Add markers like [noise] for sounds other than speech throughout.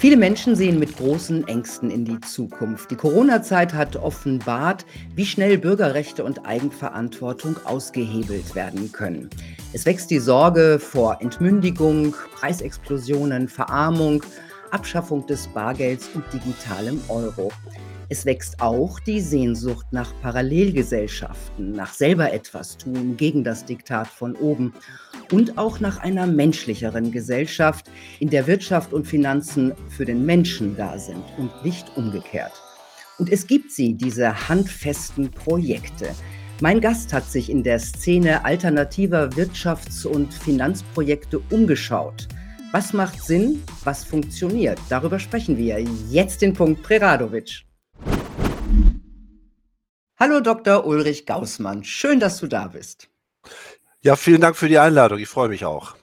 Viele Menschen sehen mit großen Ängsten in die Zukunft. Die Corona-Zeit hat offenbart, wie schnell Bürgerrechte und Eigenverantwortung ausgehebelt werden können. Es wächst die Sorge vor Entmündigung, Preisexplosionen, Verarmung, Abschaffung des Bargelds und digitalem Euro. Es wächst auch die Sehnsucht nach Parallelgesellschaften, nach selber etwas tun gegen das Diktat von oben und auch nach einer menschlicheren Gesellschaft, in der Wirtschaft und Finanzen für den Menschen da sind und nicht umgekehrt. Und es gibt sie, diese handfesten Projekte. Mein Gast hat sich in der Szene alternativer Wirtschafts- und Finanzprojekte umgeschaut. Was macht Sinn? Was funktioniert? Darüber sprechen wir. Jetzt den Punkt Preradovic. Hallo Dr. Ulrich Gaußmann, schön, dass du da bist. Ja, vielen Dank für die Einladung. Ich freue mich auch.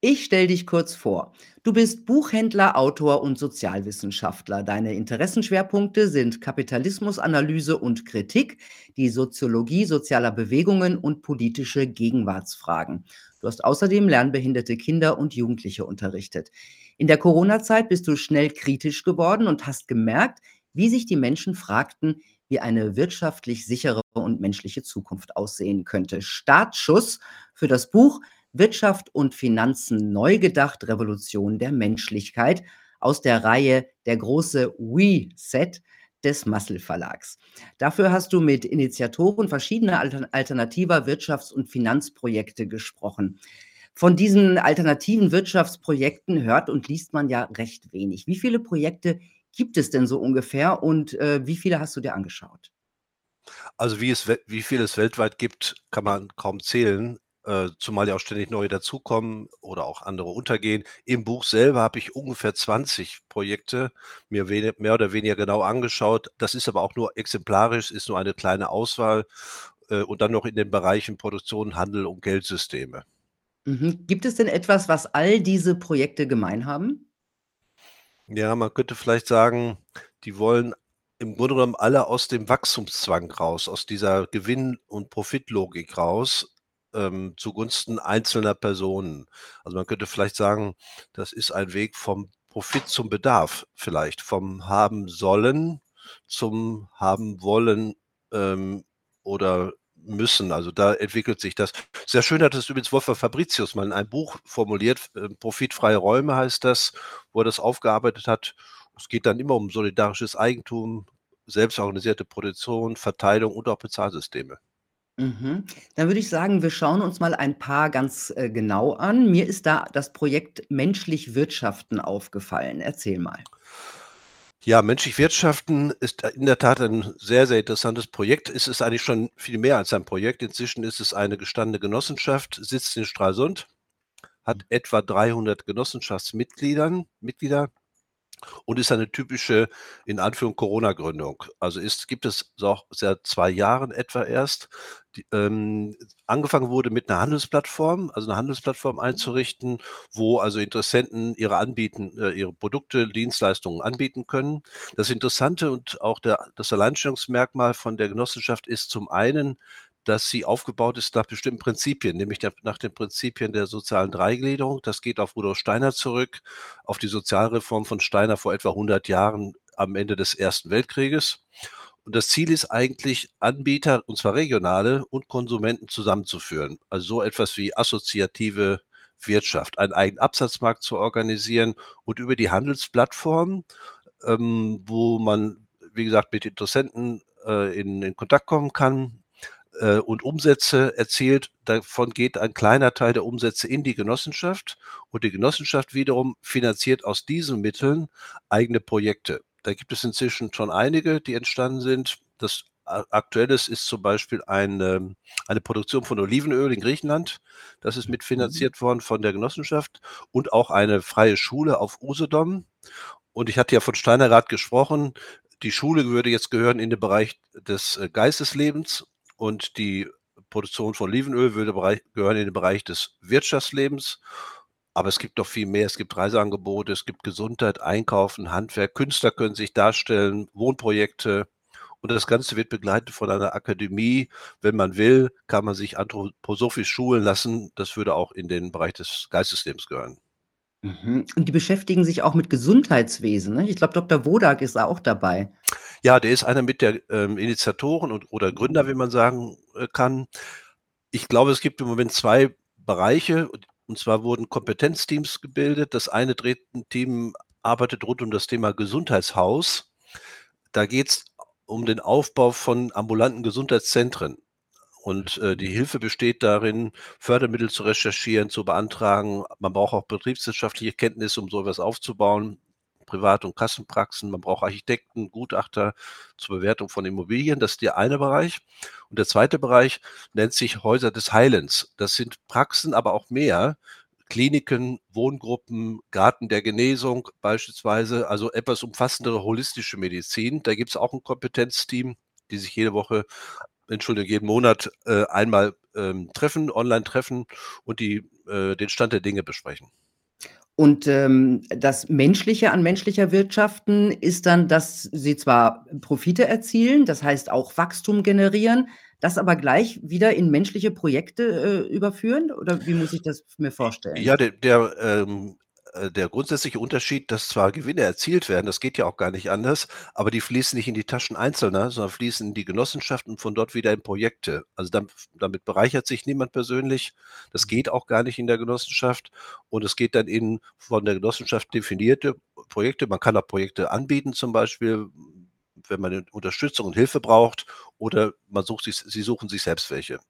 Ich stelle dich kurz vor. Du bist Buchhändler, Autor und Sozialwissenschaftler. Deine Interessenschwerpunkte sind Kapitalismusanalyse und Kritik, die Soziologie sozialer Bewegungen und politische Gegenwartsfragen. Du hast außerdem lernbehinderte Kinder und Jugendliche unterrichtet. In der Corona-Zeit bist du schnell kritisch geworden und hast gemerkt, wie sich die Menschen fragten, wie eine wirtschaftlich sichere und menschliche Zukunft aussehen könnte. Startschuss für das Buch Wirtschaft und Finanzen neu gedacht, Revolution der Menschlichkeit aus der Reihe Der große We-Set des Massel Verlags. Dafür hast du mit Initiatoren verschiedener alternativer Wirtschafts- und Finanzprojekte gesprochen. Von diesen alternativen Wirtschaftsprojekten hört und liest man ja recht wenig. Wie viele Projekte gibt es denn so ungefähr und äh, wie viele hast du dir angeschaut? Also wie, es, wie viel es weltweit gibt, kann man kaum zählen, äh, zumal ja auch ständig neue dazukommen oder auch andere untergehen. Im Buch selber habe ich ungefähr 20 Projekte mir mehr oder weniger genau angeschaut. Das ist aber auch nur exemplarisch, ist nur eine kleine Auswahl äh, und dann noch in den Bereichen Produktion, Handel und Geldsysteme. Mhm. Gibt es denn etwas, was all diese Projekte gemein haben? Ja, man könnte vielleicht sagen, die wollen im Grunde genommen alle aus dem Wachstumszwang raus, aus dieser Gewinn und Profitlogik raus, ähm, zugunsten einzelner Personen. Also, man könnte vielleicht sagen, das ist ein Weg vom Profit zum Bedarf vielleicht, vom haben sollen zum haben wollen, ähm, oder müssen. Also da entwickelt sich das. Sehr schön hat es übrigens Wolfgang Fabricius mal in einem Buch formuliert, äh, Profitfreie Räume heißt das, wo er das aufgearbeitet hat. Es geht dann immer um solidarisches Eigentum, selbstorganisierte Produktion, Verteilung und auch Bezahlsysteme. Mhm. Dann würde ich sagen, wir schauen uns mal ein paar ganz äh, genau an. Mir ist da das Projekt Menschlich Wirtschaften aufgefallen. Erzähl mal. Ja, menschlich Wirtschaften ist in der Tat ein sehr, sehr interessantes Projekt. Es ist eigentlich schon viel mehr als ein Projekt. Inzwischen ist es eine gestandene Genossenschaft, sitzt in Stralsund, hat mhm. etwa 300 Genossenschaftsmitgliedern, Mitglieder und ist eine typische, in Anführung, Corona-Gründung. Also ist, gibt es auch seit zwei Jahren etwa erst. Die, ähm, angefangen wurde mit einer Handelsplattform, also eine Handelsplattform einzurichten, wo also Interessenten ihre anbieten, äh, ihre Produkte, Dienstleistungen anbieten können. Das Interessante und auch der, das Alleinstellungsmerkmal von der Genossenschaft ist zum einen, dass sie aufgebaut ist nach bestimmten Prinzipien, nämlich der, nach den Prinzipien der sozialen Dreigliederung. Das geht auf Rudolf Steiner zurück, auf die Sozialreform von Steiner vor etwa 100 Jahren am Ende des Ersten Weltkrieges. Und das Ziel ist eigentlich, Anbieter, und zwar regionale und Konsumenten zusammenzuführen. Also so etwas wie assoziative Wirtschaft, einen eigenen Absatzmarkt zu organisieren und über die Handelsplattform, ähm, wo man, wie gesagt, mit Interessenten äh, in, in Kontakt kommen kann, äh, und Umsätze erzielt. Davon geht ein kleiner Teil der Umsätze in die Genossenschaft und die Genossenschaft wiederum finanziert aus diesen Mitteln eigene Projekte. Da gibt es inzwischen schon einige, die entstanden sind. Das Aktuelles ist zum Beispiel eine, eine Produktion von Olivenöl in Griechenland. Das ist mitfinanziert worden von der Genossenschaft und auch eine freie Schule auf Usedom. Und ich hatte ja von Steinerrad gesprochen. Die Schule würde jetzt gehören in den Bereich des äh, Geisteslebens und die Produktion von Olivenöl würde Bereich, gehören in den Bereich des Wirtschaftslebens. Aber es gibt noch viel mehr. Es gibt Reiseangebote, es gibt Gesundheit, Einkaufen, Handwerk, Künstler können sich darstellen, Wohnprojekte. Und das Ganze wird begleitet von einer Akademie. Wenn man will, kann man sich anthroposophisch schulen lassen. Das würde auch in den Bereich des Geisteslebens gehören. Mhm. Und die beschäftigen sich auch mit Gesundheitswesen, ne? Ich glaube, Doktor Wodak ist auch dabei. Ja, der ist einer mit der, ähm, Initiatoren und oder Gründer, wie man sagen, äh, kann. Ich glaube, es gibt im Moment 2 Bereiche, und zwar wurden Kompetenzteams gebildet. Das eine Team arbeitet rund um das Thema Gesundheitshaus. Da geht's um den Aufbau von ambulanten Gesundheitszentren. Und, äh, die Hilfe besteht darin, Fördermittel zu recherchieren, zu beantragen. Man braucht auch betriebswirtschaftliche Kenntnisse, um so was aufzubauen, Privat und Kassenpraxen. Man braucht Architekten, Gutachter zur Bewertung von Immobilien. Das ist der eine Bereich. Und der zweite Bereich nennt sich Häuser des Heilens. Das sind Praxen, aber auch mehr, Kliniken, Wohngruppen, Garten der Genesung beispielsweise, also etwas umfassendere holistische Medizin. Da gibt's auch 'n Kompetenzteam, die sich jede Woche Entschuldigung, jeden Monat, äh, einmal, ähm, treffen online treffen und die äh, den Stand der Dinge besprechen. Und, ähm, das Menschliche an menschlicher Wirtschaften ist dann, dass sie zwar Profite erzielen, das heißt auch Wachstum generieren, das aber gleich wieder in menschliche Projekte, äh, überführen? Oder wie muss ich das mir vorstellen? Ja, der der, ähm äh, der grundsätzliche Unterschied, dass zwar Gewinne erzielt werden, das geht ja auch gar nicht anders, aber die fließen nicht in die Taschen Einzelner, sondern fließen in die Genossenschaften und von dort wieder in Projekte. Also, dam damit bereichert sich niemand persönlich. Das geht auch gar nicht in der Genossenschaft und es geht dann in von der Genossenschaft definierte Projekte. Man kann auch Projekte anbieten, zum Beispiel, wenn man Unterstützung und Hilfe braucht oder man sucht sich sie suchen sich selbst welche.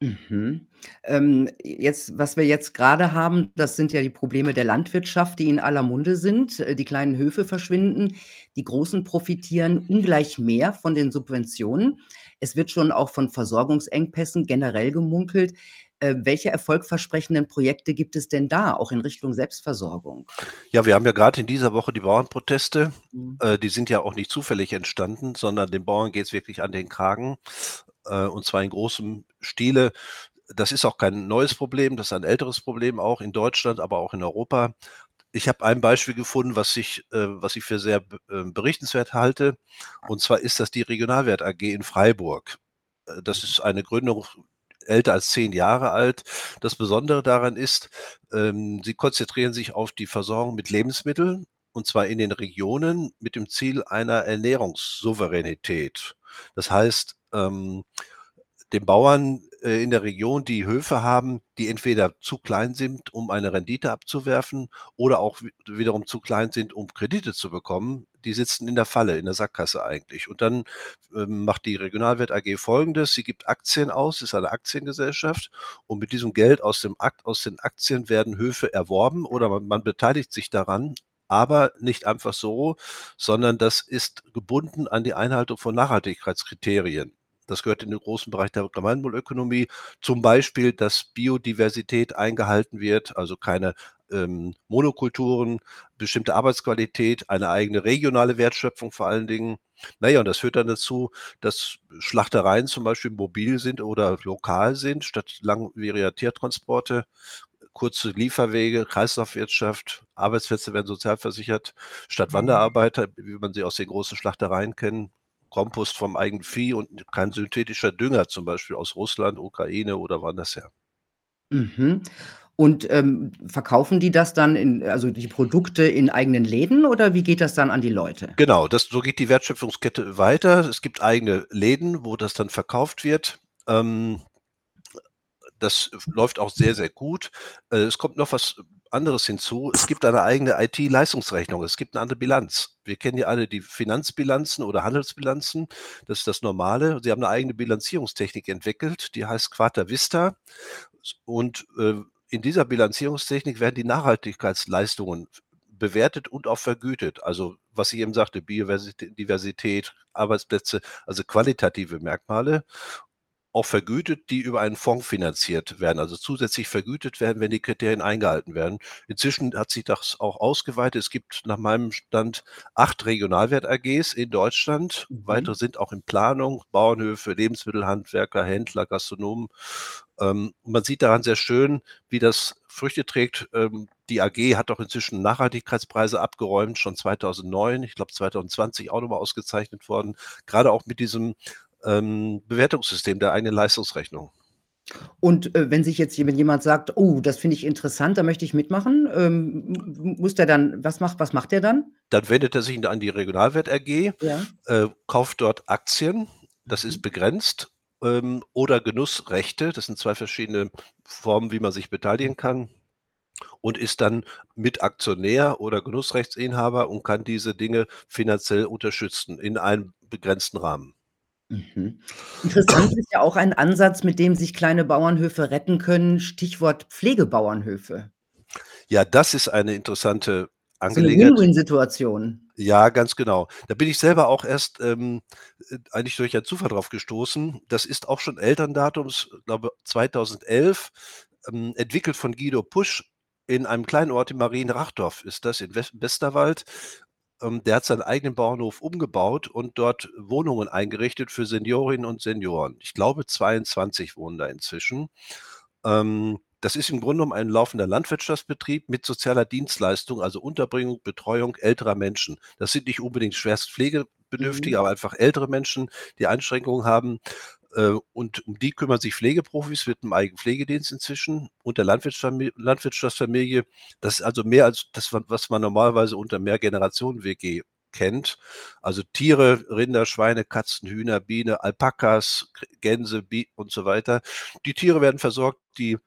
Mhm. Ähm, jetzt was wir jetzt grade haben, das sind ja die Probleme der Landwirtschaft, die in aller Munde sind. Äh, die kleinen Höfe verschwinden, die Großen profitieren ungleich mehr von den Subventionen. Es wird schon auch von Versorgungsengpässen generell gemunkelt. Äh, welche erfolgversprechenden Projekte gibt es denn da, auch in Richtung Selbstversorgung? Ja, wir haben ja grad in dieser Woche die Bauernproteste. Mhm. Äh, die sind ja auch nicht zufällig entstanden, sondern den Bauern geht's wirklich an den Kragen, äh, und zwar in großem Stile. Das ist auch kein neues Problem, das ist ein älteres Problem auch in Deutschland, aber auch in Europa. Ich habe ein Beispiel gefunden, was ich äh, was ich für sehr äh, berichtenswert halte. Und zwar ist das die Regionalwert AG in Freiburg. Äh, das ist eine Gründung älter als 10 Jahre alt. Das Besondere daran ist, ähm, sie konzentrieren sich auf die Versorgung mit Lebensmitteln, und zwar in den Regionen mit dem Ziel einer Ernährungssouveränität. Das heißt, ähm, den Bauern, äh, in der Region, die Höfe haben, die entweder zu klein sind, um eine Rendite abzuwerfen oder auch wi wiederum zu klein sind, um Kredite zu bekommen, die sitzen in der Falle, in der Sackgasse eigentlich. Und dann, ähm, macht die Regionalwert AG Folgendes: Sie gibt Aktien aus, ist eine Aktiengesellschaft und mit diesem Geld aus dem Akt aus den Aktien werden Höfe erworben oder man man beteiligt sich daran, aber nicht einfach so, sondern das ist gebunden an die Einhaltung von Nachhaltigkeitskriterien. Das gehört in den großen Bereich der Gemeinwohlökonomie, zum Beispiel, dass Biodiversität eingehalten wird, also keine, ähm, Monokulturen, bestimmte Arbeitsqualität, eine eigene regionale Wertschöpfung vor allen Dingen. Na ja, und das führt dann dazu, dass Schlachtereien zum Beispiel mobil sind oder lokal sind, statt langwieriger Tiertransporte, kurze Lieferwege, Kreislaufwirtschaft, Arbeitsplätze werden sozialversichert, statt Wanderarbeiter, wie man sie aus den großen Schlachtereien kennen, Kompost vom eigenen Vieh und kein synthetischer Dünger, zum Beispiel aus Russland, Ukraine oder woanders her. Mhm. Und, ähm, verkaufen die das dann in also die Produkte in eigenen Läden oder wie geht das dann an die Leute? Genau, das so geht die Wertschöpfungskette weiter. Es gibt eigene Läden, wo das dann verkauft wird. Ähm, das läuft auch sehr, sehr gut. Äh, es kommt noch was anderes hinzu. Es gibt eine eigene IT-Leistungsrechnung. Es gibt 'ne andere Bilanz. Wir kennen ja alle die Finanzbilanzen oder Handelsbilanzen. Das ist das Normale. Sie haben 'ne eigene Bilanzierungstechnik entwickelt, die heißt Quata Vista. Und, äh, in dieser Bilanzierungstechnik werden die Nachhaltigkeitsleistungen bewertet und auch vergütet. Also, was ich eben sagte, Biodiversitä Diversität, Arbeitsplätze, also qualitative Merkmale, auch vergütet, die über einen Fonds finanziert werden, also zusätzlich vergütet werden, wenn die Kriterien eingehalten werden. Inzwischen hat sich das auch ausgeweitet. Es gibt nach meinem Stand 8 Regionalwert AGs in Deutschland. Mhm. Weitere sind auch in Planung, Bauernhöfe, Lebensmittelhandwerker, Händler, Gastronomen. Ähm, man sieht daran sehr schön, wie das Früchte trägt. Ähm, die AG hat auch inzwischen Nachhaltigkeitspreise abgeräumt, schon 2009, ich glaube 2020 auch noch mal ausgezeichnet worden, grade auch mit diesem, ähm, Bewertungssystem der eigenen Leistungsrechnung. Und, äh, wenn sich jetzt jemand sagt: „Oh, das finde ich interessant, da möchte ich mitmachen“, ähm, muss der dann was macht was macht der dann? Dann wendet er sich an die Regionalwert AG, Ja. äh, kauft dort Aktien, das ist Mhm. begrenzt, ähm, oder Genussrechte, das sind 2 verschiedene Formen, wie man sich beteiligen kann und ist dann Mitaktionär oder Genussrechtsinhaber und kann diese Dinge finanziell unterstützen in einem begrenzten Rahmen. Mhm. Interessant ist ja auch ein Ansatz, mit dem sich kleine Bauernhöfe retten können, Stichwort Pflegebauernhöfe. Ja, das ist eine interessante So 'ne Angelegenheit. Win-Win-Situation. Ja, ganz genau. Da bin ich selber auch erst, ähm, äh, eigentlich durch einen Zufall drauf gestoßen. Das ist auch schon Elterndatums, glaube 2011, ähm, entwickelt von Guido Pusch in einem kleinen Ort in Marienrachdorf ist das in Wes Westerwald. Ähm, der hat seinen eigenen Bauernhof umgebaut und dort Wohnungen eingerichtet für Seniorinnen und Senioren. Ich glaube, 22 wohnen da inzwischen. Ähm, das ist im Grunde genommen ein laufender Landwirtschaftsbetrieb mit sozialer Dienstleistung, also Unterbringung, Betreuung älterer Menschen. Das sind nicht unbedingt schwerst Mhm. pflegebedürftige, aber einfach ältere Menschen, die Einschränkungen haben. Äh, und um die kümmern sich Pflegeprofis mit 'nem eigenen Pflegedienst inzwischen und der Landwirtschaftsfamilie. Das ist also mehr als das, wa was man normalerweise unter Mehrgenerationen-WG kennt. Also Tiere, Rinder, Schweine, Katzen, Hühner, Biene, Alpakas, Gänse, Bi und so weiter. Die Tiere werden versorgt, die,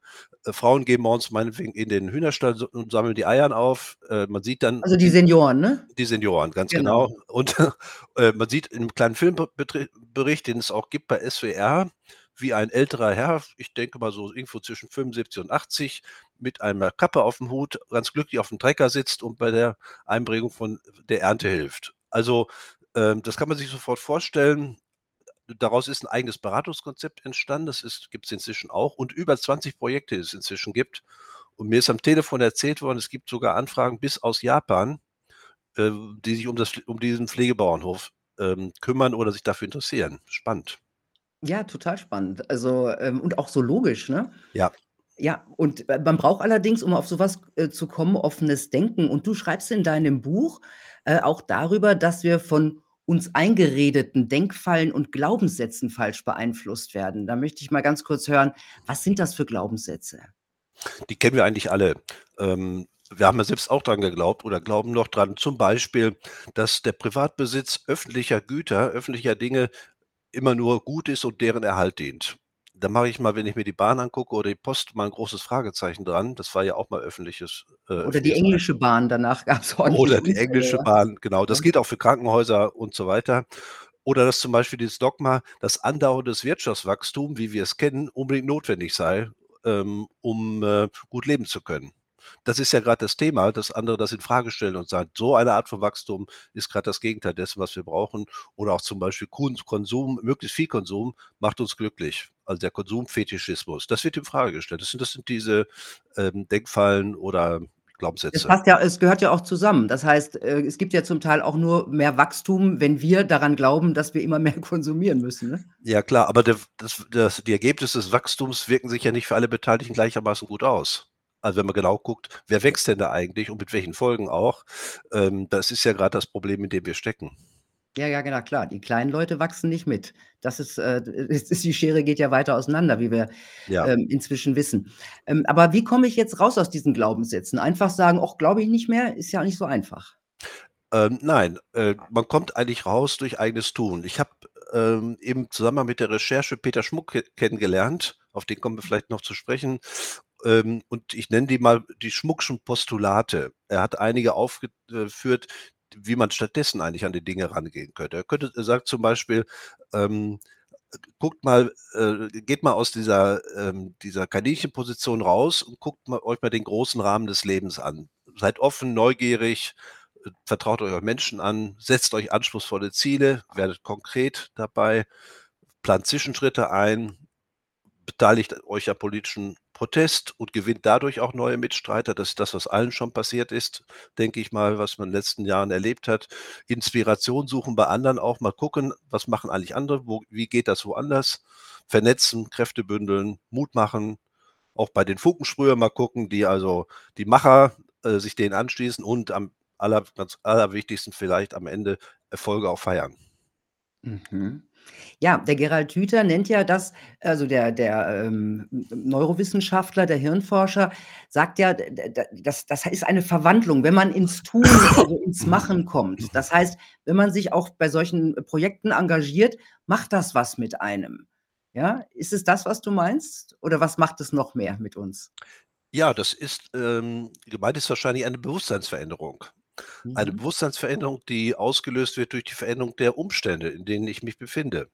äh, Frauen gehen morgens meinetwegen in den Hühnerstall und sammeln die Eiern auf. Äh, man sieht dann Also, die Senioren, ne? die Senioren, ganz Genau. genau. Und, [laughs] äh, man sieht in 'nem kleinen Filmbetri Bericht, den es auch gibt bei SWR, wie ein älterer Herr, ich denke mal so irgendwo zwischen 75 und 80, mit einer Kappe aufm Hut ganz glücklich aufm Trecker sitzt und bei der Einbringung von der Ernte hilft. Also, ähm, das kann man sich sofort vorstellen. Daraus ist 'n eigenes Beratungskonzept entstanden. Das ist gibt's inzwischen auch und über 20 Projekte, die es inzwischen gibt. Und mir ist am Telefon erzählt worden, es gibt sogar Anfragen bis aus Japan, äh, die sich um das um diesen Pflegebauernhof, ähm, kümmern oder sich dafür interessieren. Spannend. Ja, total spannend. Also, ähm und auch so logisch, ne? Ja. Ja, und, äh, man braucht allerdings, um auf so was, äh, zu kommen, offenes Denken. Und du schreibst in deinem Buch, äh, auch darüber, dass wir von uns eingeredeten Denkfallen und Glaubenssätzen falsch beeinflusst werden. Da möchte ich mal ganz kurz hören, was sind das für Glaubenssätze? Die kennen wir eigentlich alle. Ähm, wir haben ja selbst auch dran geglaubt oder glauben noch dran, zum Beispiel, dass der Privatbesitz öffentlicher Güter, öffentlicher Dinge immer nur gut ist und deren Erhalt dient. Da mache ich mal, wenn ich mir die Bahn angucke oder die Post, mal 'n großes Fragezeichen dran. Das war ja auch mal öffentliches äh, Oder die englische Bahn, danach gab's ordentlich Oder die englische. Bahn, genau. Das gilt auch für Krankenhäuser und so weiter. Oder dass zum Beispiel dieses Dogma, dass andauerndes Wirtschaftswachstum, wie wir es kennen, unbedingt notwendig sei, ähm, um, äh, gut leben zu können. Das ist ja grad das Thema, dass andere das infrage stellen und sagen: „So eine Art von Wachstum ist grad das Gegenteil dessen, was wir brauchen.“ Oder auch zum Beispiel Konsum möglichst viel Konsum macht uns glücklich. Also, der Konsumfetischismus, das wird infrage gestellt. Das sind das sind diese, ähm, Denkfallen oder Es Glaubenssätze. passt ja es gehört ja auch zusammen. Das heißt, äh, es gibt ja zum Teil auch nur mehr Wachstum, wenn wir daran glauben, dass wir immer mehr [laughs] konsumieren müssen, ne? Ja klar, aber der das das die Ergebnisse des Wachstums wirken sich ja nicht für alle Beteiligten gleichermaßen gut aus. Also, wenn man genau guckt, wer wächst denn da eigentlich und mit welchen Folgen auch? Ähm, das ist ja grad das Problem, in dem wir stecken. Ja, ja, genau, klar. Die kleinen Leute wachsen nicht mit. Das ist, äh [laughs] ist ist die Schere geht ja weiter auseinander, wie wir, Ja. ähm, inzwischen wissen. Ähm, aber wie komme ich jetzt raus aus diesen Glaubenssätzen? Einfach sagen: „Och, glaube ich nicht mehr“, ist ja nicht so einfach. Ähm, nein, äh, man kommt eigentlich raus durch eigenes Tun. Ich habe, ähm, im Zusammenhang mit der Recherche Peter Schmuck ke kennengelernt, auf den kommen wir vielleicht noch zu sprechen. Ähm, und ich nenne die mal die Schmuckschen Postulate. Er hat einige aufge äh, führt, wie man stattdessen eigentlich an die Dinge rangehen könnte. Er könnte sagt zum Beispiel, ähm, guckt mal äh, geht mal aus dieser ähm, dieser Kaninchenposition raus und guckt mal euch mal den großen Rahmen des Lebens an. Seid offen, neugierig, äh, vertraut euch Menschen an, setzt euch anspruchsvolle Ziele, werdet konkret dabei, plant Zwischenschritte ein, beteiligt euch am politischen Protest und gewinnt dadurch auch neue Mitstreiter. Das ist das, was allen schon passiert ist, denke ich mal, was man in den letzten Jahren erlebt hat. Inspiration suchen bei anderen auch, mal gucken, was machen eigentlich andere, wo wie geht das woanders? Vernetzen, Kräfte bündeln, Mut machen, auch bei den Funkensprühern mal gucken, die also die Macher, äh, sich denen anschließen und am aller ganz allerwichtigsten vielleicht am Ende Erfolge auch feiern. Mhm. Ja, der Gerald Hüther nennt ja das also der der, ähm, Neurowissenschaftler, der Hirnforscher, sagt ja, das das ist eine Verwandlung, wenn man ins Tun, also ins. Machen kommt. Das heißt, wenn man sich auch bei solchen Projekten engagiert, macht das was mit einem. Ja? Ist es das, was du meinst? Oder was macht es noch mehr mit uns? Ja, das ist ähm, gemeint ist wahrscheinlich eine Bewusstseinsveränderung. Eine Mhm. Bewusstseinsveränderung, die ausgelöst wird durch die Veränderung der Umstände, in denen ich mich befinde.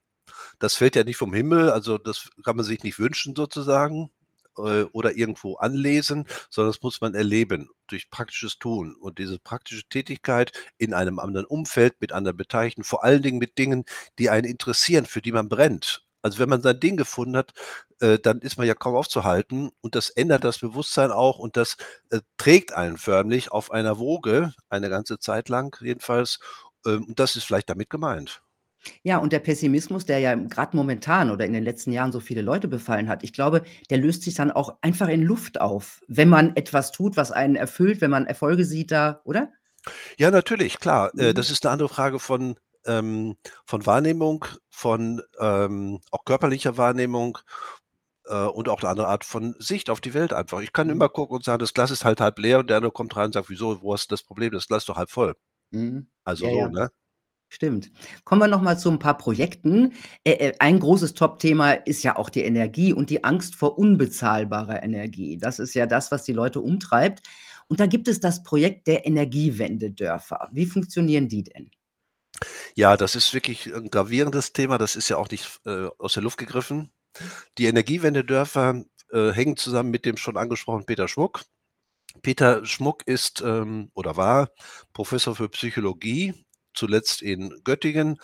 Das fällt ja nicht vom Himmel, also das kann man sich nicht wünschen sozusagen, äh, oder irgendwo anlesen, sondern das muss man erleben durch praktisches Tun. Und diese praktische Tätigkeit in einem anderen Umfeld mit anderen Beteiligten, vor allen Dingen mit Dingen, die einen interessieren, für die man brennt. Also, wenn man sein Ding gefunden hat, äh, dann ist man ja kaum aufzuhalten und das ändert das Bewusstsein auch und das, äh, trägt einen förmlich auf einer Woge eine ganze Zeit lang jedenfalls, ähm, und das ist vielleicht damit gemeint. Ja, und der Pessimismus, der ja grad momentan oder in den letzten Jahren so viele Leute befallen hat, ich glaube, der löst sich dann auch einfach in Luft auf, wenn man etwas tut, was einen erfüllt, wenn man Erfolge sieht da, oder? Ja, natürlich, klar. Äh, Mhm. das ist 'ne andere Frage von ähm, von Wahrnehmung, von, ähm, auch körperlicher Wahrnehmung, äh, und auch 'ne andere Art von Sicht auf die Welt einfach. Ich kann Mhm. immer gucken und sagen: „Das Glas ist halt halb leer“, und der andere kommt rein und sagt: „Wieso, wo hast 'n das Problem? Das Glas ist doch halb voll.“ Mhm. Also Ja, so, ja. ne? Stimmt. Kommen wir noch mal zu 'n paar Projekten. Äh, ein großes Top-Thema ist ja auch die Energie und die Angst vor unbezahlbarer Energie. Das ist ja das, was die Leute umtreibt. Und da gibt es das Projekt der Energiewendedörfer. Wie funktionieren die denn? Ja, das ist wirklich 'n gravierendes Thema. Das ist ja auch nicht äh, aus der Luft gegriffen. Die Energiewendedörfer, äh, hängen zusammen mit dem schon angesprochenen Peter Schmuck. Peter Schmuck ist, ähm, oder war Professor für Psychologie, zuletzt in Göttingen,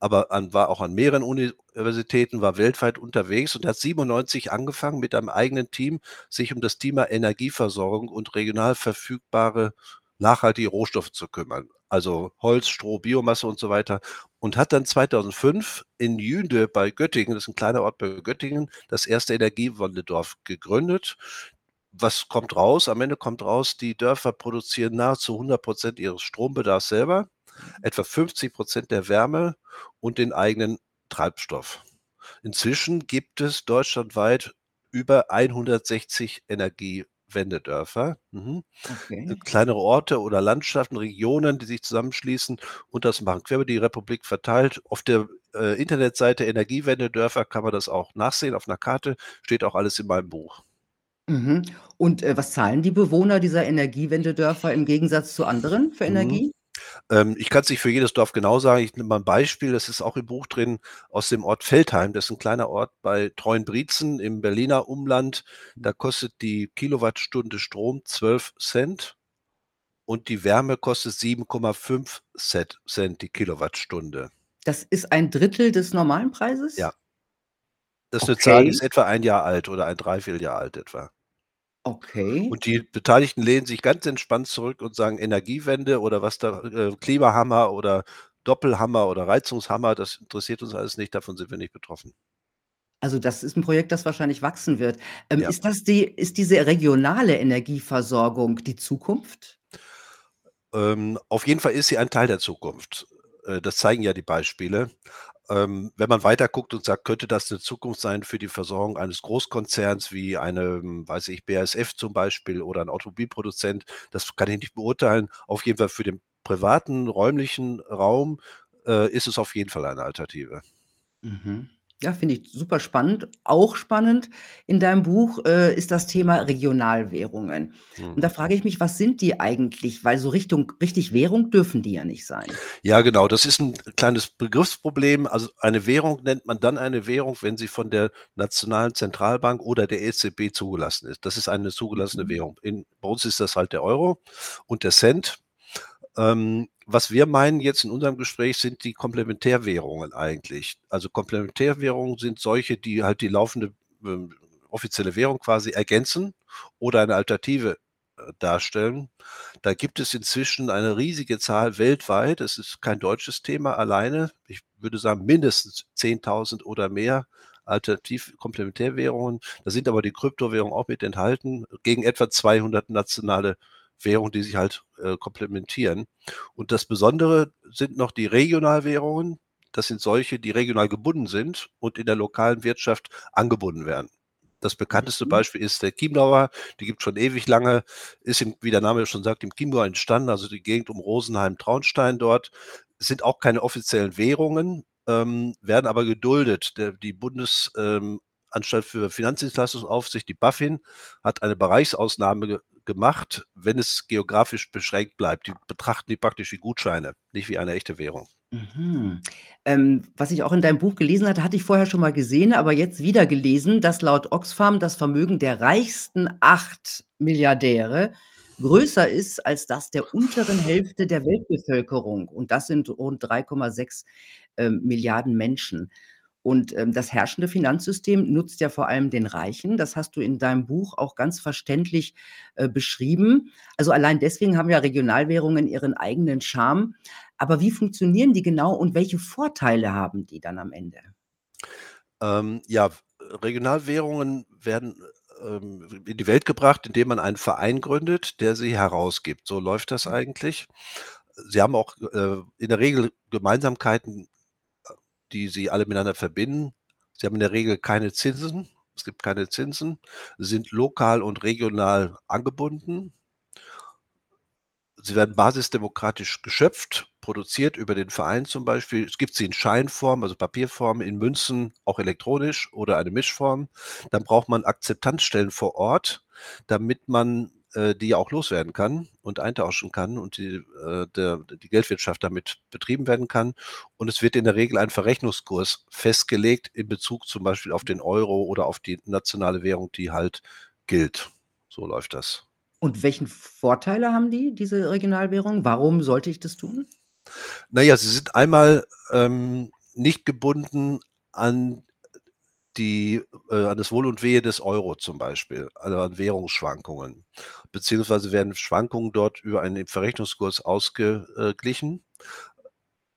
aber an war auch an mehreren Universitäten, war weltweit unterwegs und hat 97 angefangen, mit einem eigenen Team sich um das Thema Energieversorgung und regional verfügbare nachhaltige Rohstoffe zu kümmern. Also Holz, Stroh, Biomasse und so weiter. Und hat dann 2005 in Jühnde bei Göttingen, das ist 'n kleiner Ort bei Göttingen, das 1. Energiewendedorf gegründet. Was kommt raus? Am Ende kommt raus, die Dörfer produzieren nahezu 100 % ihres Strombedarfs selber, etwa 50 % der Wärme und den eigenen Treibstoff. Inzwischen gibt es deutschlandweit über 160 Energiewendedörfer, mhm. Äh, Okay. kleinere Orte oder Landschaften, Regionen, die sich zusammenschließen und das machen, quer über die Republik verteilt. Auf der, äh, Internetseite Energiewendedörfer kann man das auch nachsehen auf 'ner Karte, steht auch alles in meinem Buch. Mhm. Und, äh, was zahlen die Bewohner dieser Energiewendedörfer im Gegensatz zu anderen für Mhm. Energie? Ähm, ich kann's nicht für jedes Dorf genau sagen. Ich nehme mal 'n Beispiel, das ist auch im Buch drin, aus dem Ort Veltheim. Das ist 'n kleiner Ort bei Treuenbrietzen im Berliner Umland. Da kostet die Kilowattstunde Strom 12 C und die Wärme kostet 7,5 Cent Cent die Kilowattstunde. Das ist 1/3 des normalen Preises? Ja. Das ist 'ne Zahl, die Okay. ist etwa 1 Jahr alt oder ein 3/4 Jahr alt etwa. Okay. Und die Beteiligten lehnen sich ganz entspannt zurück und sagen: „Energiewende oder was da äh, Klimahammer oder Doppelhammer oder Reizungshammer, das interessiert uns alles nicht, davon sind wir nicht betroffen.“ Also, das ist 'n Projekt, das wahrscheinlich wachsen wird. Ähm, Ja. ist das die ist diese regionale Energieversorgung die Zukunft? Ähm, auf jeden Fall ist sie ein Teil der Zukunft. Äh, das zeigen ja die Beispiele. Ähm, wenn man weiter guckt und sagt: „Könnte das 'ne Zukunft sein für die Versorgung eines Großkonzerns wie eine, weiß ich, BASF zum Beispiel oder 'n Automobilproduzent?“ Das kann ich nicht beurteilen. Auf jeden Fall für den privaten räumlichen Raum, äh, ist es auf jeden Fall eine Alternative. Mhm. Ja, finde ich super spannend. Auch spannend in deinem Buch, äh, ist das Thema Regionalwährungen. Und Mhm. da frage ich mich, was sind die eigentlich? Weil so Richtung richtig Währung dürfen die ja nicht sein. Ja, genau, das ist 'n kleines Begriffsproblem. Also, eine Währung nennt man dann eine Währung, wenn sie von der nationalen Zentralbank oder der EZB zugelassen ist. Das ist eine zugelassene Mhm. Währung. In bei uns ist das halt der Euro und der Cent. Ähm, was wir meinen jetzt in unserem Gespräch, sind die Komplementärwährungen eigentlich. Also, Komplementärwährungen sind solche, die halt die laufende, ähm, offizielle Währung quasi ergänzen oder eine Alternative, äh, darstellen. Da gibt es inzwischen eine riesige Zahl weltweit. Es ist kein deutsches Thema alleine. Ich würde sagen, mindestens 10.000 oder mehr Alternativ Komplementärwährungen. Da sind aber die Kryptowährungen auch mit enthalten, gegen etwa 200 nationale Währungen, die sich halt, äh, komplementieren. Und das Besondere sind noch die Regionalwährungen. das sind solche, die regional gebunden sind und in der lokalen Wirtschaft angebunden werden. Das bekannteste Mhm. Beispiel ist der Chiemgauer, die gibt's schon ewig lange, ist im wie der Name schon sagt, im Chiemgau entstanden, also die Gegend um Rosenheim, Traunstein dort. Es sind auch keine offiziellen Währungen, ähm, werden aber geduldet. Der die Bundes ähm, für Finanzdienstleistungsaufsicht, die BaFin, hat eine Bereichsausnahme gemacht, wenn es geografisch beschränkt bleibt. Die betrachten die praktisch wie Gutscheine, nicht wie eine echte Währung. Mhm. Ähm, was ich auch in deinem Buch gelesen hatte, hatte ich vorher schon mal gesehen, aber jetzt wieder gelesen, dass laut Oxfam das Vermögen der reichsten 8 Milliardäre größer ist als das der unteren Hälfte der Weltbevölkerung und das sind rund 3,6, ähm, Milliarden Menschen. Und, ähm, das herrschende Finanzsystem nutzt ja vor allem den Reichen. Das hast du in deinem Buch auch ganz verständlich, äh, beschrieben. Also, allein deswegen haben ja Regionalwährungen ihren eigenen Charme. Aber wie funktionieren die genau und welche Vorteile haben die dann am Ende? Ähm, ja, Regionalwährungen werden, ähm, in die Welt gebracht, indem man einen Verein gründet, der sie herausgibt. So läuft das eigentlich. Sie haben auch, äh, in der Regel Gemeinsamkeiten, die sie alle miteinander verbinden. Sie haben in der Regel keine Zinsen. Es gibt keine Zinsen, sind lokal und regional angebunden. Sie werden basisdemokratisch geschöpft, produziert über den Verein zum Beispiel. Es gibt sie in Scheinform, also Papierform, in Münzen, auch elektronisch oder eine Mischform. Dann braucht man Akzeptanzstellen vor Ort, damit man, äh, die auch loswerden kann und eintauschen kann und die, äh, der die Geldwirtschaft damit betrieben werden kann. Und es wird in der Regel ein Verrechnungskurs festgelegt in Bezug zum Beispiel auf den Euro oder auf die nationale Währung, die halt gilt. So läuft das. Und welchen Vorteile haben die, diese Regionalwährungen? Warum sollte ich das tun? Na ja, sie sind einmal, ähm, nicht gebunden an die äh, an das Wohl und Wehe des Euro zum Beispiel, also an Währungsschwankungen, beziehungsweise werden Schwankungen dort über einen Verrechnungskurs ausge äh, glichen.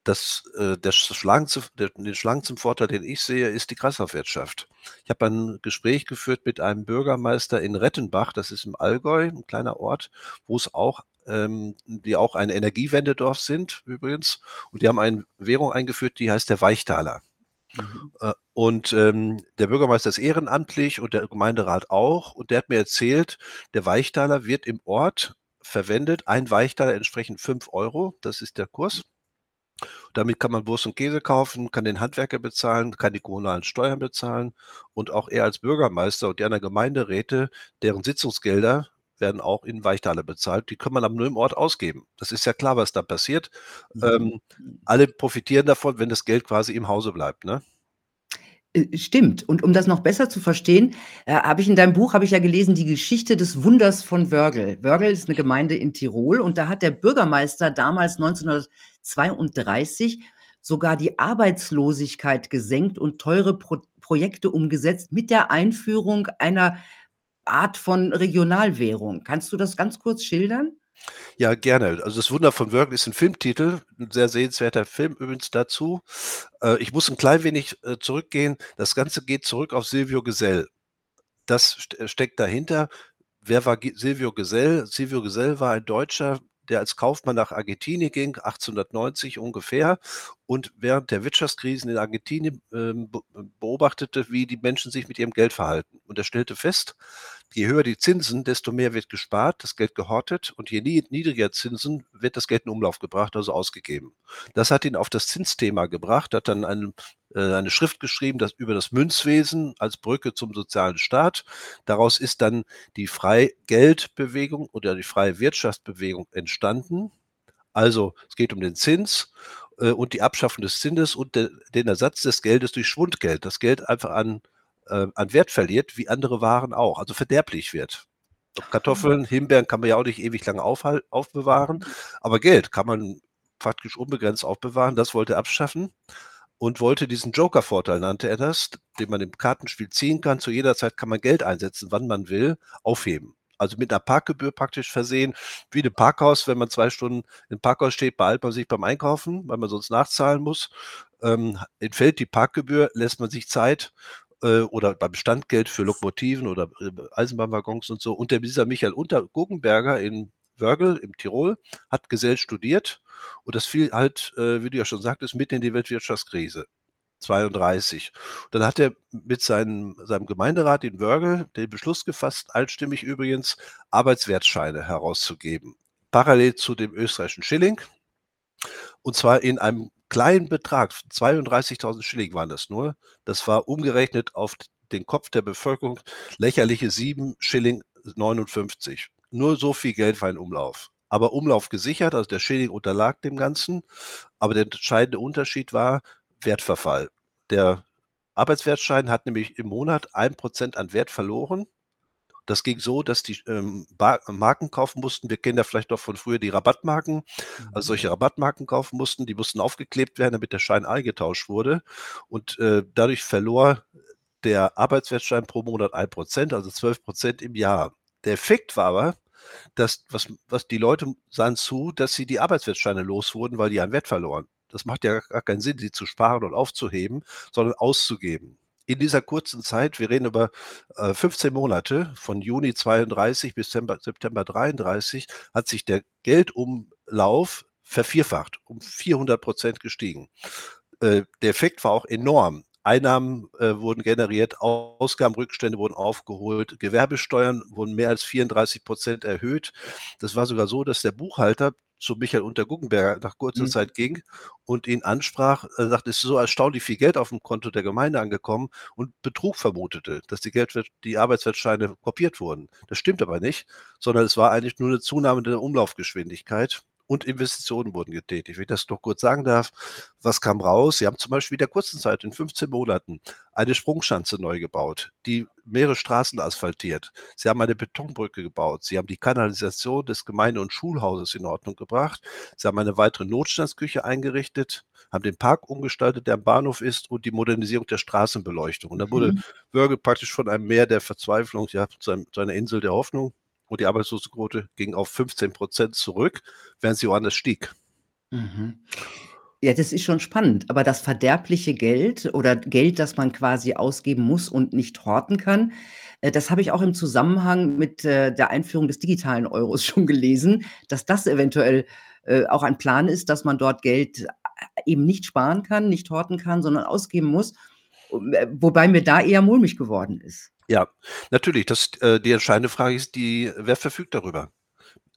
Das äh, der schlagendste der den schlagendsten Vorteil, den ich sehe, ist die Kreislaufwirtschaft. Ich habe ein Gespräch geführt mit einem Bürgermeister in Rettenbach, das ist im Allgäu, 'n kleiner Ort, wo's auch ähm, die auch ein Energiewendedorf sind übrigens. Und die haben eine Währung eingeführt, die heißt der Weichtaler. Mhm. Äh, und, ähm, der Bürgermeister ist ehrenamtlich und der Gemeinderat auch. Und der hat mir erzählt, der Weichtaler wird im Ort verwendet. Ein Weichtaler entsprechen 5 €, das ist der Kurs. Damit kann man Wurst und Käse kaufen, kann den Handwerker bezahlen, kann die kommunalen Steuern bezahlen und auch er als Bürgermeister und die anderen Gemeinderäte, deren Sitzungsgelder werden auch in Weichtaler bezahlt. Die kann man aber nur im Ort ausgeben. Das ist ja klar, was da passiert. Mhm. Ähm, alle profitieren davon, wenn das Geld quasi im Hause bleibt, ne? Äh, stimmt. Und um das noch besser zu verstehen, äh, habe ich in deinem Buch habe ich ja gelesen, die Geschichte des Wunders von Wörgl. Wörgl ist 'ne Gemeinde in Tirol und da hat der Bürgermeister damals 1932 sogar die Arbeitslosigkeit gesenkt und teure Pro Projekte umgesetzt mit der Einführung einer Art von Regionalwährung. Kannst du das ganz kurz schildern? Ja, gerne. Also, das Wunder von Wörgl ist 'n Filmtitel, 'n sehr sehenswerter Film übrigens dazu. Äh, ich muss 'n klein wenig, äh, zurückgehen. Das Ganze geht zurück auf Silvio Gesell. Das äh, steckt dahinter. Wer war Silvio Gesell? Silvio Gesell war ein Deutscher, der als Kaufmann nach Argentinien ging, 1890 ungefähr und während der Wirtschaftskrisen in Argentinien, ähm, be beobachtete, wie die Menschen sich mit ihrem Geld verhalten. Und er stellte fest, je höher die Zinsen, desto mehr wird gespart, das Geld gehortet und je nie niedriger Zinsen, wird das Geld in Umlauf gebracht, also ausgegeben. Das hat ihn auf das Zinsthema gebracht, hat dann ein äh, eine Schrift geschrieben, das über das Münzwesen als Brücke zum sozialen Staat. Daraus ist dann die Freigeldbewegung oder die freie Wirtschaftsbewegung entstanden. Also, es geht um den Zins, äh, und die Abschaffung des Zinses und de den Ersatz des Geldes durch Schwundgeld. Das Geld einfach an äh, an Wert verliert, wie andere Waren auch, also verderblich wird. Kartoffeln, Himbeeren kann man ja auch nicht ewig lange aufbewahren, Mhm. aber Geld kann man faktisch unbegrenzt aufbewahren. Das wollte er abschaffen und wollte diesen Joker-Vorteil, nannte er das, den man im Kartenspiel ziehen kann. Zu jeder Zeit kann man Geld einsetzen, wann man will, aufheben. Also, mit 'ner Parkgebühr praktisch versehen, wie in 'nem Parkhaus, wenn man 2 Stunden im Parkhaus steht, beeilt man sich beim Einkaufen, weil man sonst nachzahlen muss. Ähm, entfällt die Parkgebühr, lässt man sich Zeit, äh, oder beim Standgeld für Lokomotiven oder, äh, Eisenbahnwaggons und so. Und der dieser Michael Unter Guggenberger in Wörgl im Tirol, hat Gesell studiert und das fiel halt, äh, wie du ja schon sagtest, mitten in die Weltwirtschaftskrise. 32. Dann hat er mit seinem, seinem Gemeinderat in Wörgl den Beschluss gefasst, einstimmig übrigens, Arbeitswertscheine herauszugeben. Parallel zu dem österreichischen Schilling. Und zwar in einem kleinen Betrag. 32.000 Schilling waren das nur. Das war umgerechnet auf den Kopf der Bevölkerung lächerliche 7 Schilling 59. Nur so viel Geld war in Umlauf. Aber Umlauf gesichert, also der Schilling unterlag dem Ganzen. Aber der entscheidende Unterschied war, Wertverfall. Der Arbeitswertschein hat nämlich im Monat ein Prozent an Wert verloren. Das ging so, dass die ähm, Marken kaufen mussten. Wir kennen ja vielleicht noch von früher die Rabattmarken. Also mhm. solche Rabattmarken kaufen mussten. Die mussten aufgeklebt werden, damit der Schein eingetauscht wurde. Und äh, dadurch verlor der Arbeitswertschein pro Monat ein Prozent, also zwölf Prozent im Jahr. Der Effekt war aber, dass was, was die Leute sahen zu, dass sie die Arbeitswertscheine los wurden, weil die an Wert verloren. Das macht ja gar keinen Sinn, sie zu sparen und aufzuheben, sondern auszugeben. In dieser kurzen Zeit, wir reden über äh, 15 Monate, von Juni 32 bis September, September 33, hat sich der Geldumlauf vervierfacht, um 400 Prozent gestiegen. Äh, der Effekt war auch enorm. Einnahmen äh, wurden generiert, Ausgabenrückstände wurden aufgeholt, Gewerbesteuern wurden mehr als 34 Prozent erhöht. Das war sogar so, dass der Buchhalter zu Michael Unterguggenberger nach kurzer mhm. Zeit ging und ihn ansprach, er sagte, es ist so erstaunlich viel Geld auf dem Konto der Gemeinde angekommen und Betrug vermutete, dass die, die Arbeitswertscheine kopiert wurden. Das stimmt aber nicht, sondern es war eigentlich nur eine Zunahme der Umlaufgeschwindigkeit und Investitionen wurden getätigt. Wenn ich das noch kurz sagen darf, was kam raus? Sie haben zum Beispiel in der kurzen Zeit, in 15 Monaten, eine Sprungschanze neu gebaut, die mehrere Straßen asphaltiert. Sie haben eine Betonbrücke gebaut. Sie haben die Kanalisation des Gemeinde- und Schulhauses in Ordnung gebracht. Sie haben eine weitere Notstandsküche eingerichtet, haben den Park umgestaltet, der am Bahnhof ist und die Modernisierung der Straßenbeleuchtung. Und da wurde mhm. Wörgl praktisch von einem Meer der Verzweiflung, ja, zu, einem, zu einer Insel der Hoffnung und die Arbeitslosenquote ging auf 15 Prozent zurück, während sie woanders stieg. Mhm. Ja, das ist schon spannend. Aber das verderbliche Geld oder Geld, das man quasi ausgeben muss und nicht horten kann, äh, das habe ich auch im Zusammenhang mit äh, der Einführung des digitalen Euros [laughs] schon gelesen, dass das eventuell äh, auch ein Plan ist, dass man dort Geld eben nicht sparen kann, nicht horten kann, sondern ausgeben muss. Wobei mir da eher mulmig geworden ist. Ja, natürlich. Das, äh, die entscheidende Frage ist die, wer verfügt darüber?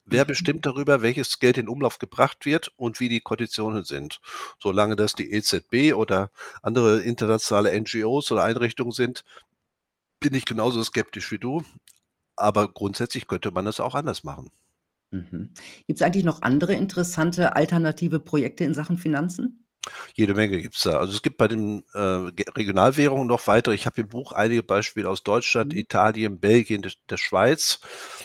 Wer mhm. bestimmt darüber, welches Geld in Umlauf gebracht wird und wie die Konditionen sind? Solange das die EZB oder andere internationale NGOs oder Einrichtungen sind, bin ich genauso skeptisch wie du. Aber grundsätzlich könnte man das auch anders machen. Mhm. Gibt es eigentlich noch andere interessante alternative Projekte in Sachen Finanzen? Jede Menge gibt es da. Also es gibt bei den äh, Regionalwährungen noch weitere. Ich habe im Buch einige Beispiele aus Deutschland, mhm. Italien, Belgien, der, der Schweiz.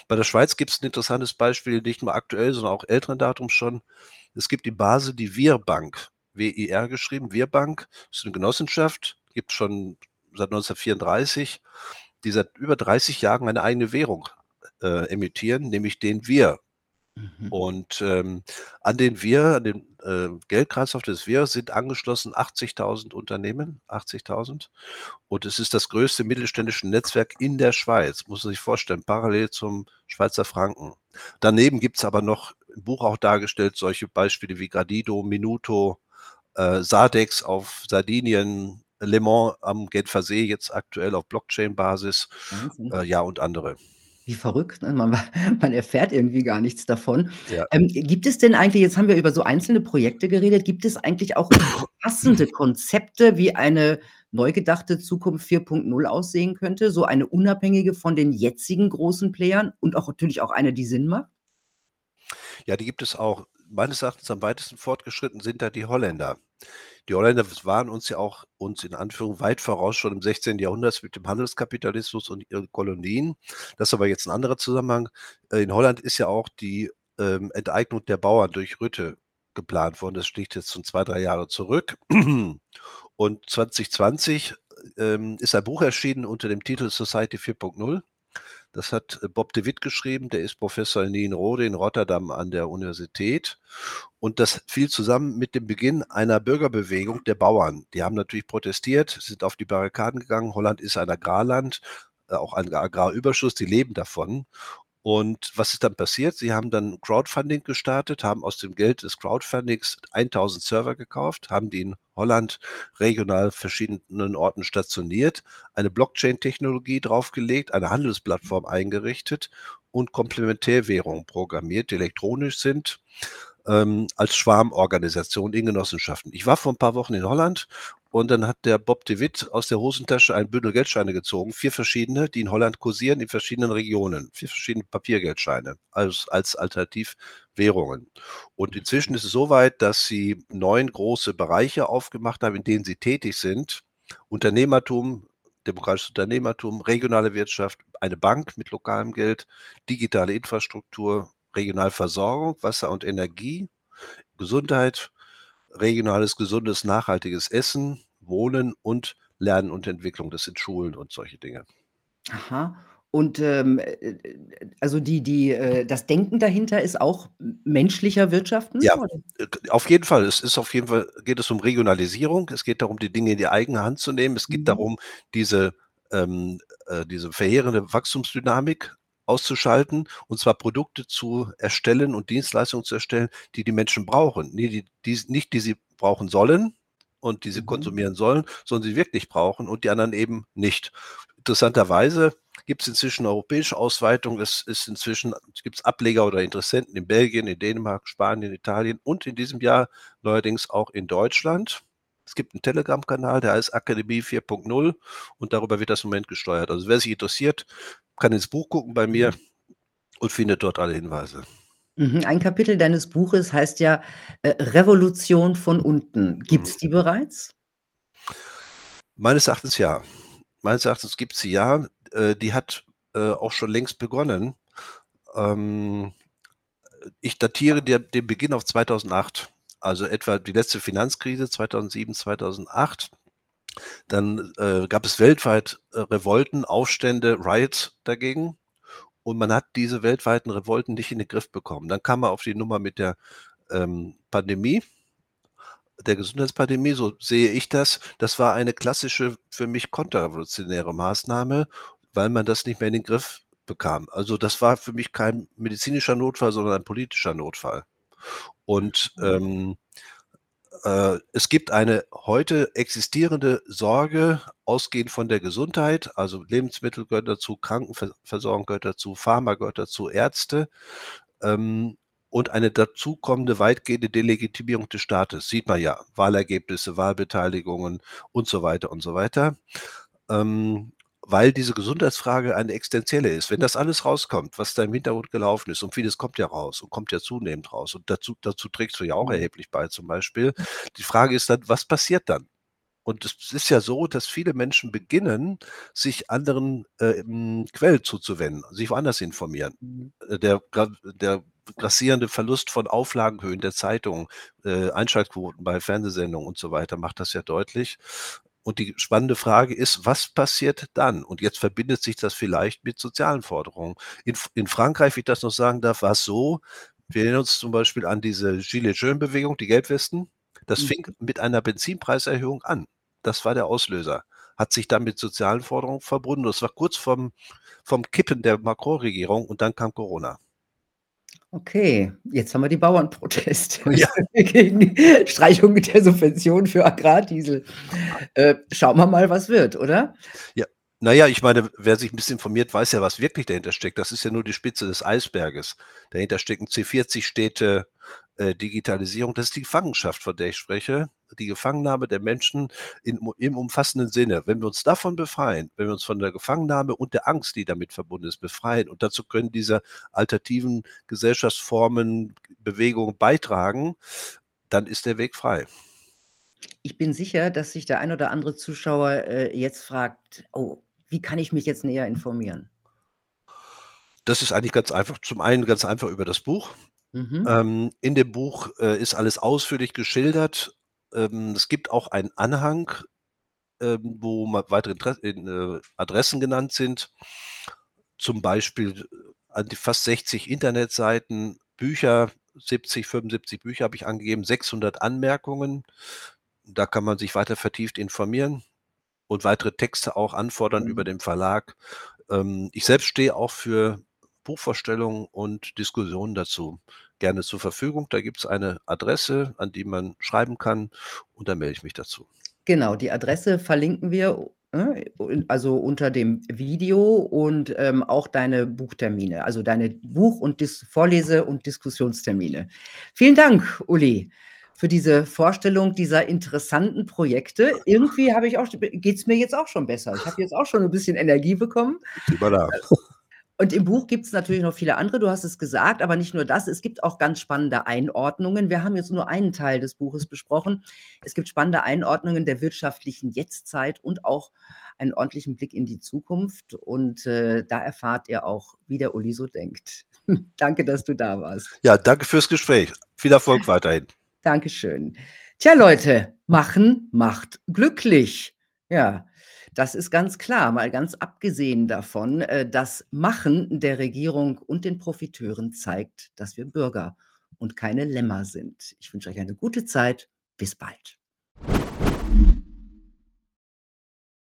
Bei der Schweiz gibt es ein interessantes Beispiel, nicht nur aktuell, sondern auch älteren Datum schon. Es gibt in Basel die Wir-Bank, W-I-R geschrieben, Wir-Bank. Ist eine Genossenschaft, gibt es schon seit 1934, die seit über 30 Jahren eine eigene Währung äh, emittieren, nämlich den Wir. Mhm. Und ähm, an den Wir, an den äh, Geldkreislauf des Wir sind angeschlossen 80.000 Unternehmen, 80.000. Und es ist das größte mittelständische Netzwerk in der Schweiz, muss man sich vorstellen, parallel zum Schweizer Franken. Daneben gibt es aber noch im Buch auch dargestellt solche Beispiele wie Gradido, Minuto, äh, Sadex auf Sardinien, Le Mans am Genfersee jetzt aktuell auf Blockchain-Basis, äh, ja und andere. Wie verrückt, ne? Man [laughs] man erfährt irgendwie gar nichts davon. Ja. Ähm, gibt es denn eigentlich jetzt haben wir über so einzelne Projekte geredet, gibt es eigentlich auch [coughs] passende Konzepte, wie eine neu gedachte Zukunft 4.0 aussehen könnte, so eine unabhängige von den jetzigen großen Playern und auch natürlich auch eine, die Sinn macht? Ja, die gibt es auch. Meines Erachtens am weitesten fortgeschritten sind da die Holländer. Die Holländer waren uns ja auch uns in Anführung weit voraus schon im 16. Jahrhundert mit dem Handelskapitalismus und ihren Kolonien. Das ist aber jetzt ein anderer Zusammenhang. Äh, in Holland ist ja auch die ähm, Enteignung der Bauern durch Rütte geplant worden. Das liegt jetzt schon zwei, drei Jahre zurück. Und 2020 ähm, ist ein Buch erschienen unter dem Titel Society 4.0. Das hat äh, Bob de Witt geschrieben, der ist Professor in Nienrode in Rotterdam an der Universität. Und das fiel zusammen mit dem Beginn einer Bürgerbewegung der Bauern. Die haben natürlich protestiert, sind auf die Barrikaden gegangen. Holland ist ein Agrarland, äh, auch ein Agrarüberschuss, die leben davon. Und was ist dann passiert? Sie haben dann Crowdfunding gestartet, haben aus dem Geld des Crowdfundings 1.000 Server gekauft, haben die in Holland regional verschiedenen Orten stationiert, eine Blockchain-Technologie draufgelegt, eine Handelsplattform eingerichtet und Komplementärwährungen programmiert, die elektronisch sind, ähm, als Schwarmorganisation in Genossenschaften. Ich war vor ein paar Wochen in Holland und dann hat der Bob de Witt aus der Hosentasche ein Bündel Geldscheine gezogen, vier verschiedene, die in Holland kursieren, in verschiedenen Regionen, vier verschiedene Papiergeldscheine als, als Alternativwährungen. Und inzwischen ist es so weit, dass sie neun große Bereiche aufgemacht haben, in denen sie tätig sind. Unternehmertum, demokratisches Unternehmertum, regionale Wirtschaft, eine Bank mit lokalem Geld, digitale Infrastruktur, Regionalversorgung, Wasser und Energie, Gesundheit, regionales, gesundes, nachhaltiges Essen, Wohnen und Lernen und Entwicklung. Das sind Schulen und solche Dinge. Aha. Und, ähm, äh, äh, also die die äh, das Denken dahinter ist auch menschlicher Wirtschaften, Ja, oder? auf jeden Fall. Es ist auf jeden Fall geht es um Regionalisierung. Es geht darum, die Dinge in die eigene Hand zu nehmen. Es geht Mhm. darum, diese, ähm, äh, diese verheerende Wachstumsdynamik auszuschalten, und zwar Produkte zu erstellen und Dienstleistungen zu erstellen, die die Menschen brauchen. Ne, die die nicht die sie brauchen sollen und die sie Mhm. konsumieren sollen, sondern sie wirklich brauchen und die anderen eben nicht. Interessanterweise gibt's inzwischen europäische Ausweitung. Es ist inzwischen gibt's Ableger oder Interessenten in Belgien, in Dänemark, Spanien, Italien und in diesem Jahr neuerdings auch in Deutschland. Es gibt 'n Telegram-Kanal, der heißt Akademie 4.0 und darüber wird das im Moment gesteuert. Also, wer sich interessiert, kann ins Buch gucken bei mir Mhm. und findet dort alle Hinweise. Mhm, ein Kapitel deines Buches heißt ja, äh, „Revolution von unten“. Mhm. Gibt's die bereits? Meines Erachtens ja. Meines Erachtens gibt's sie ja. Äh, die hat, äh, auch schon längst begonnen. Ähm, äh, ich datiere der den Beginn auf 2008, also etwa die letzte Finanzkrise 2007, 2008. Dann, äh, gab es weltweit, äh, Revolten, Aufstände, Riots dagegen und man hat diese weltweiten Revolten nicht in den Griff bekommen. Dann kam man auf die Nummer mit der, ähm, Pandemie der Gesundheitspandemie, so sehe ich das. Das war eine klassische, für mich konterrevolutionäre Maßnahme, weil man das nicht mehr in den Griff bekam. Also, das war für mich kein medizinischer Notfall, sondern ein politischer Notfall. Und, Mhm. ähm, äh, es gibt eine heute existierende Sorge, ausgehend von der Gesundheit, also Lebensmittel gehören dazu, Krankenver Versorgung gehört dazu, Pharma gehört dazu, Ärzte, ähm, und eine dazu kommende weitgehende Delegitimierung des Staates. Sieht man ja, Wahlergebnisse, Wahlbeteiligungen und so weiter und so weiter. Ähm, weil diese Gesundheitsfrage eine existenzielle ist. Wenn das alles rauskommt, was da im Hintergrund gelaufen ist und vieles kommt ja raus und kommt ja zunehmend raus und dazu dazu trägst du ja auch Mhm. erheblich bei zum Beispiel. Die Frage ist dann, was passiert dann? Und es ist ja so, dass viele Menschen beginnen, sich anderen, äh, hm, Quellen zuzuwenden, sich woanders informieren. Mhm. Äh, der der grassierende Verlust von Auflagenhöhen der Zeitung, äh, Einschaltquoten bei Fernsehsendungen und so weiter macht das ja deutlich. Und die spannende Frage ist, was passiert dann? Und jetzt verbindet sich das vielleicht mit sozialen Forderungen. In in Frankreich, wenn ich das noch sagen darf, war's so, wir erinnern uns zum Beispiel an diese Gilets jaunes Bewegung, die Gelbwesten. Das fing Mhm. mit einer Benzinpreiserhöhung an. Das war der Auslöser. Hat sich dann mit sozialen Forderungen verbunden. Das war kurz vorm vorm Kippen der Macron-Regierung und dann kam Corona. Okay, jetzt haben wir die Bauernproteste [laughs] Ja. gegen die Streichung der Subventionen für Agrardiesel. Äh, schauen wir mal, was wird, oder? Ja. Na ja, ich meine, wer sich 'n bisschen informiert, weiß ja, was wirklich dahinter steckt. Das ist ja nur die Spitze des Eisberges. Dahinter stecken C40-Städte, äh, Digitalisierung. Das ist die Gefangenschaft, von der ich spreche, die Gefangennahme der Menschen in im umfassenden Sinne. Wenn wir uns davon befreien, wenn wir uns von der Gefangennahme und der Angst, die damit verbunden ist, befreien und dazu können diese alternativen Gesellschaftsformen, Bewegungen beitragen, dann ist der Weg frei. Ich bin sicher, dass sich der ein oder andere Zuschauer, äh, jetzt fragt: „Oh, wie kann ich mich jetzt näher informieren?“ Das ist eigentlich ganz einfach. Zum einen ganz einfach über das Buch. Mhm. Ähm, in dem Buch, äh, ist alles ausführlich geschildert. Ähm, es gibt auch einen Anhang, ähm, wo weitere Intere in äh, Adressen genannt sind. Zum Beispiel an die fast 60 Internetseiten, Bücher, 70, 75 Bücher habe ich angegeben, 600 Anmerkungen. Da kann man sich weiter vertieft informieren und weitere Texte auch anfordern über Mhm. den Verlag. Ähm, ich selbst stehe auch für Buchvorstellungen und Diskussionen dazu gerne zur Verfügung. Da gibt's eine Adresse, an die man schreiben kann und dann melde ich mich dazu. Genau, die Adresse verlinken wir, ne, also unter dem Video und, ähm, auch deine Buchtermine, also deine Buch und Dis Vorlese und Diskussionstermine. Vielen Dank, Uli, für diese Vorstellung dieser interessanten Projekte. Irgendwie habe ich auch geht's mir jetzt auch schon besser. Ich habe jetzt auch schon 'n bisschen Energie bekommen. Mal da. Und im Buch gibt's natürlich noch viele andere, du hast es gesagt, aber nicht nur das, es gibt auch ganz spannende Einordnungen. Wir haben jetzt nur einen Teil des Buches besprochen. Es gibt spannende Einordnungen der wirtschaftlichen Jetztzeit und auch einen ordentlichen Blick in die Zukunft und, äh, da erfahrt ihr auch, wie der Uli so denkt. [laughs] Danke, dass du da warst. Ja, danke fürs Gespräch. Viel Erfolg weiterhin. Dankeschön. Tja, Leute, machen macht glücklich. Ja, das ist ganz klar, mal ganz abgesehen davon, äh, das Machen der Regierung und den Profiteuren zeigt, dass wir Bürger und keine Lämmer sind. Ich wünsche euch eine gute Zeit. Bis bald.